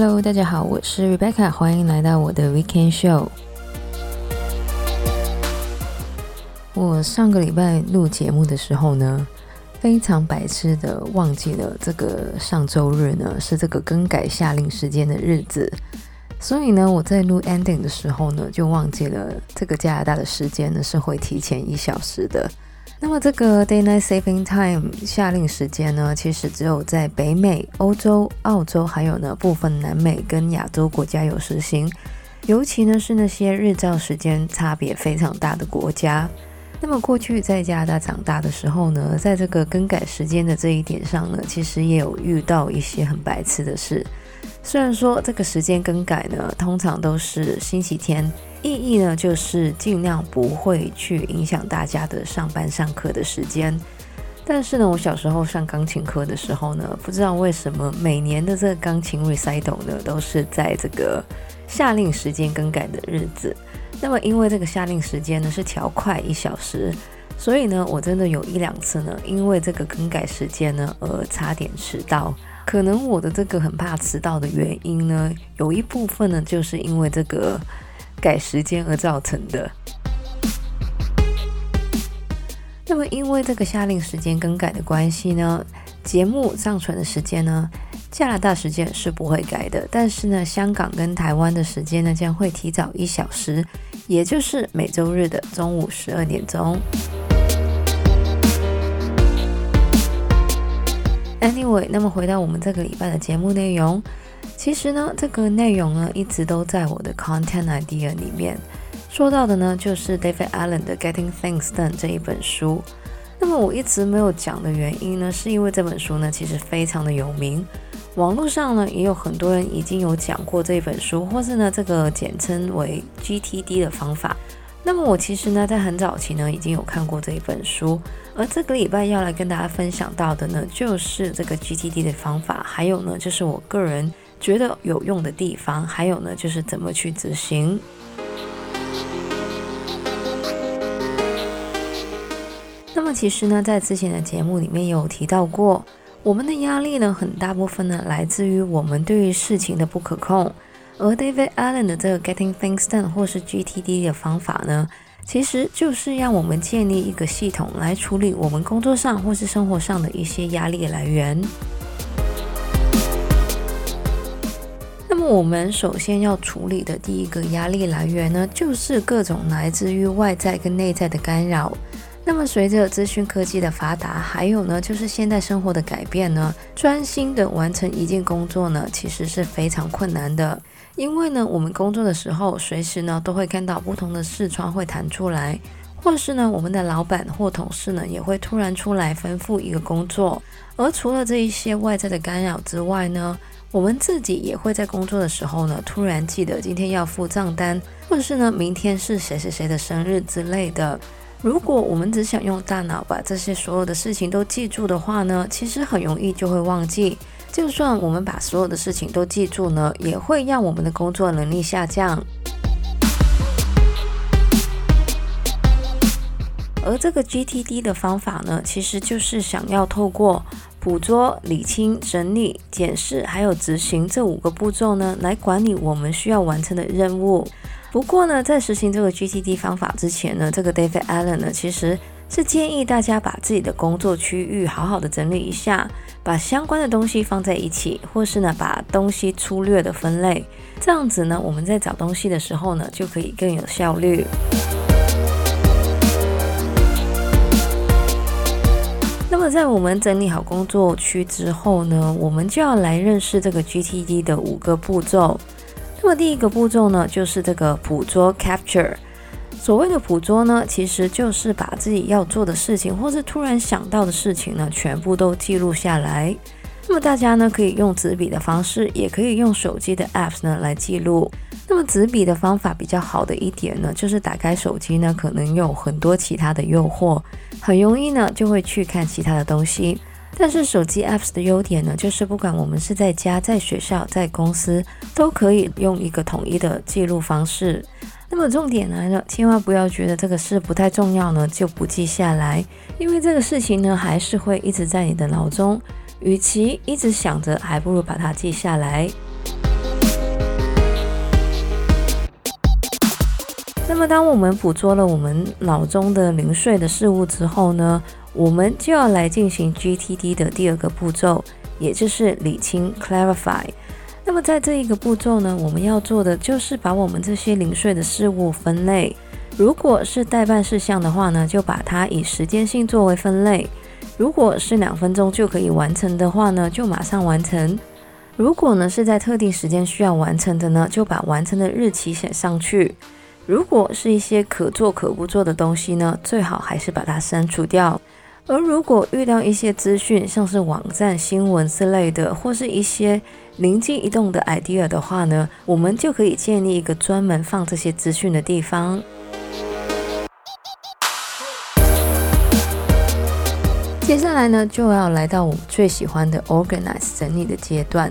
Hello，大家好，我是 Rebecca，欢迎来到我的 Weekend Show。我上个礼拜录节目的时候呢，非常白痴的忘记了这个上周日呢是这个更改夏令时间的日子，所以呢，我在录 ending 的时候呢，就忘记了这个加拿大的时间呢是会提前一小时的。那么这个 Daylight Saving Time 夏令时间呢，其实只有在北美、欧洲、澳洲，还有呢部分南美跟亚洲国家有实行，尤其呢是那些日照时间差别非常大的国家。那么过去在加拿大长大的时候呢，在这个更改时间的这一点上呢，其实也有遇到一些很白痴的事。虽然说这个时间更改呢，通常都是星期天。意义呢，就是尽量不会去影响大家的上班上课的时间。但是呢，我小时候上钢琴课的时候呢，不知道为什么每年的这个钢琴 recital 呢，都是在这个夏令时间更改的日子。那么因为这个夏令时间呢是调快一小时，所以呢，我真的有一两次呢，因为这个更改时间呢而差点迟到。可能我的这个很怕迟到的原因呢，有一部分呢，就是因为这个。改时间而造成的。那么，因为这个夏令时间更改的关系呢，节目上传的时间呢，加拿大时间是不会改的。但是呢，香港跟台湾的时间呢，将会提早一小时，也就是每周日的中午十二点钟。Anyway，那么回到我们这个礼拜的节目内容。其实呢，这个内容呢一直都在我的 content idea 里面。说到的呢，就是 David Allen 的《Getting Things Done》这一本书。那么我一直没有讲的原因呢，是因为这本书呢其实非常的有名，网络上呢也有很多人已经有讲过这本书，或是呢这个简称为 GTD 的方法。那么我其实呢在很早期呢已经有看过这一本书，而这个礼拜要来跟大家分享到的呢，就是这个 GTD 的方法，还有呢就是我个人。觉得有用的地方，还有呢，就是怎么去执行。那么其实呢，在之前的节目里面有提到过，我们的压力呢，很大部分呢来自于我们对于事情的不可控。而 David Allen 的这个 Getting Things Done 或是 GTD 的方法呢，其实就是让我们建立一个系统来处理我们工作上或是生活上的一些压力来源。那么我们首先要处理的第一个压力来源呢，就是各种来自于外在跟内在的干扰。那么随着资讯科技的发达，还有呢，就是现代生活的改变呢，专心的完成一件工作呢，其实是非常困难的。因为呢，我们工作的时候，随时呢都会看到不同的视窗会弹出来，或是呢，我们的老板或同事呢也会突然出来吩咐一个工作。而除了这一些外在的干扰之外呢，我们自己也会在工作的时候呢，突然记得今天要付账单，或者是呢，明天是谁谁谁的生日之类的。如果我们只想用大脑把这些所有的事情都记住的话呢，其实很容易就会忘记。就算我们把所有的事情都记住呢，也会让我们的工作能力下降。而这个 GTD 的方法呢，其实就是想要透过捕捉、理清、整理、检视，还有执行这五个步骤呢，来管理我们需要完成的任务。不过呢，在实行这个 GTD 方法之前呢，这个 David Allen 呢，其实是建议大家把自己的工作区域好好的整理一下，把相关的东西放在一起，或是呢，把东西粗略的分类，这样子呢，我们在找东西的时候呢，就可以更有效率。那么，在我们整理好工作区之后呢，我们就要来认识这个 GTD 的五个步骤。那么，第一个步骤呢，就是这个捕捉 （capture）。所谓的捕捉呢，其实就是把自己要做的事情，或是突然想到的事情呢，全部都记录下来。那么，大家呢，可以用纸笔的方式，也可以用手机的 apps 呢来记录。那么，纸笔的方法比较好的一点呢，就是打开手机呢，可能有很多其他的诱惑。很容易呢，就会去看其他的东西。但是手机 apps 的优点呢就是不管我们是在家在学校在公司都可以用一个统一的记录方式。那么重点来了千万不要觉得这个事不太重要呢就不记下来。因为这个事情呢还是会一直在你的脑中与其一直想着还不如把它记下来。那么当我们捕捉了我们脑中的零碎的事物之后呢我们就要来进行 GTD 的第二个步骤，也就是理清 （Clarify）。那么，在这一个步骤呢，我们要做的就是把我们这些零碎的事物分类。如果是待办事项的话呢，就把它以时间性作为分类。如果是两分钟就可以完成的话呢，就马上完成。如果呢是在特定时间需要完成的呢，就把完成的日期写上去。如果是一些可做可不做的东西呢，最好还是把它删除掉。而如果遇到一些资讯，像是网站新闻之类的，或是一些灵机一动的 idea 的话呢，我们就可以建立一个专门放这些资讯的地方。接下来呢，就要来到我们最喜欢的 organize 整理的阶段。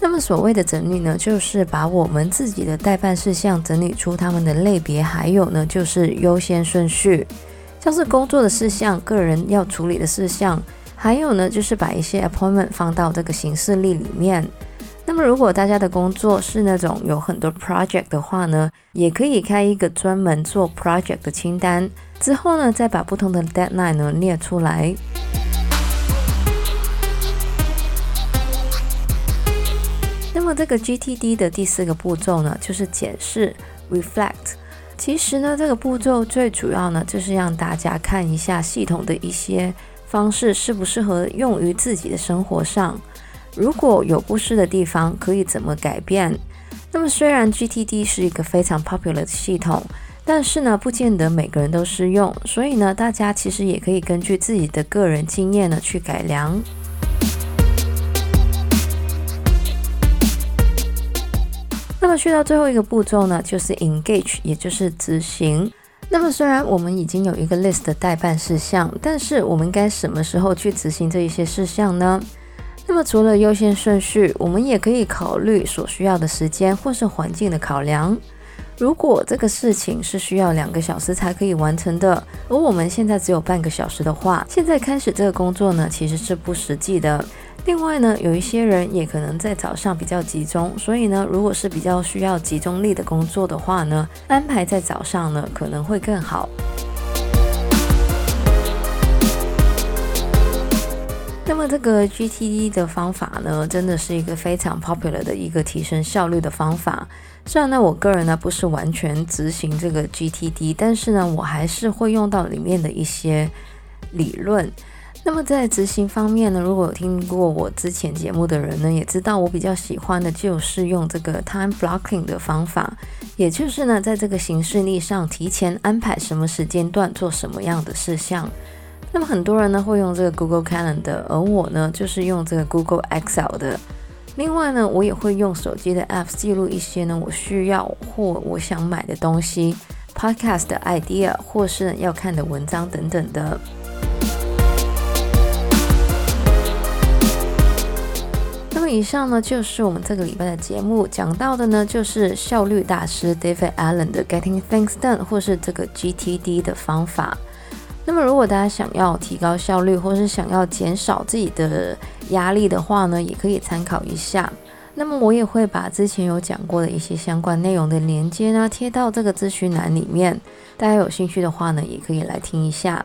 那么所谓的整理呢，就是把我们自己的待办事项整理出他们的类别，还有呢，就是优先顺序，像是工作的事项、个人要处理的事项，还有呢，就是把一些 appointment 放到这个行事历里面。那么如果大家的工作是那种有很多 project 的话呢，也可以开一个专门做 project 的清单，之后呢，再把不同的 deadline 呢列出来。那么这个 GTD 的第四个步骤呢，就是检视 （reflect）。其实呢，这个步骤最主要呢，就是让大家看一下系统的一些方式适不适合用于自己的生活上。如果有不适的地方，可以怎么改变？那么虽然 GTD 是一个非常 popular 的系统，但是呢，不见得每个人都适用。所以呢，大家其实也可以根据自己的个人经验呢去改良。那么去到最后一个步骤呢，就是 engage，也就是执行。那么虽然我们已经有一个 list 的待办事项，但是我们该什么时候去执行这一些事项呢？那么除了优先顺序，我们也可以考虑所需要的时间或是环境的考量。如果这个事情是需要两个小时才可以完成的，而我们现在只有半个小时的话，现在开始这个工作呢，其实是不实际的。另外呢，有一些人也可能在早上比较集中，所以呢，如果是比较需要集中力的工作的话呢，安排在早上呢可能会更好。那么这个 GTD 的方法呢，真的是一个非常 popular 的一个提升效率的方法。虽然呢，我个人呢不是完全执行这个 GTD，但是呢，我还是会用到里面的一些理论。那么在执行方面呢，如果有听过我之前节目的人呢，也知道我比较喜欢的就是用这个 time blocking 的方法，也就是呢，在这个行事历上提前安排什么时间段做什么样的事项。那么很多人呢会用这个 Google Calendar，而我呢就是用这个 Google Excel 的。另外呢，我也会用手机的 App 记录一些呢我需要或我想买的东西、Podcast idea 或是要看的文章等等的。以上呢就是我们这个礼拜的节目，讲到的呢就是效率大师 David Allen 的 Getting Things Done，或是这个 GTD 的方法。那么如果大家想要提高效率，或是想要减少自己的压力的话呢，也可以参考一下。那么我也会把之前有讲过的一些相关内容的连接呢贴到这个资讯栏里面，大家有兴趣的话呢，也可以来听一下。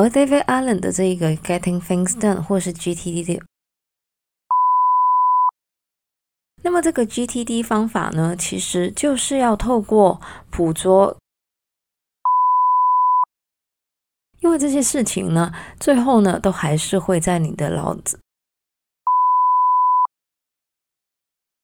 而 David Allen 的这一个 Getting Things Done 或是 GTD 的，那么这个 GTD 方法呢，其实就是要透过捕捉，因为这些事情呢，最后呢，都还是会在你的脑子。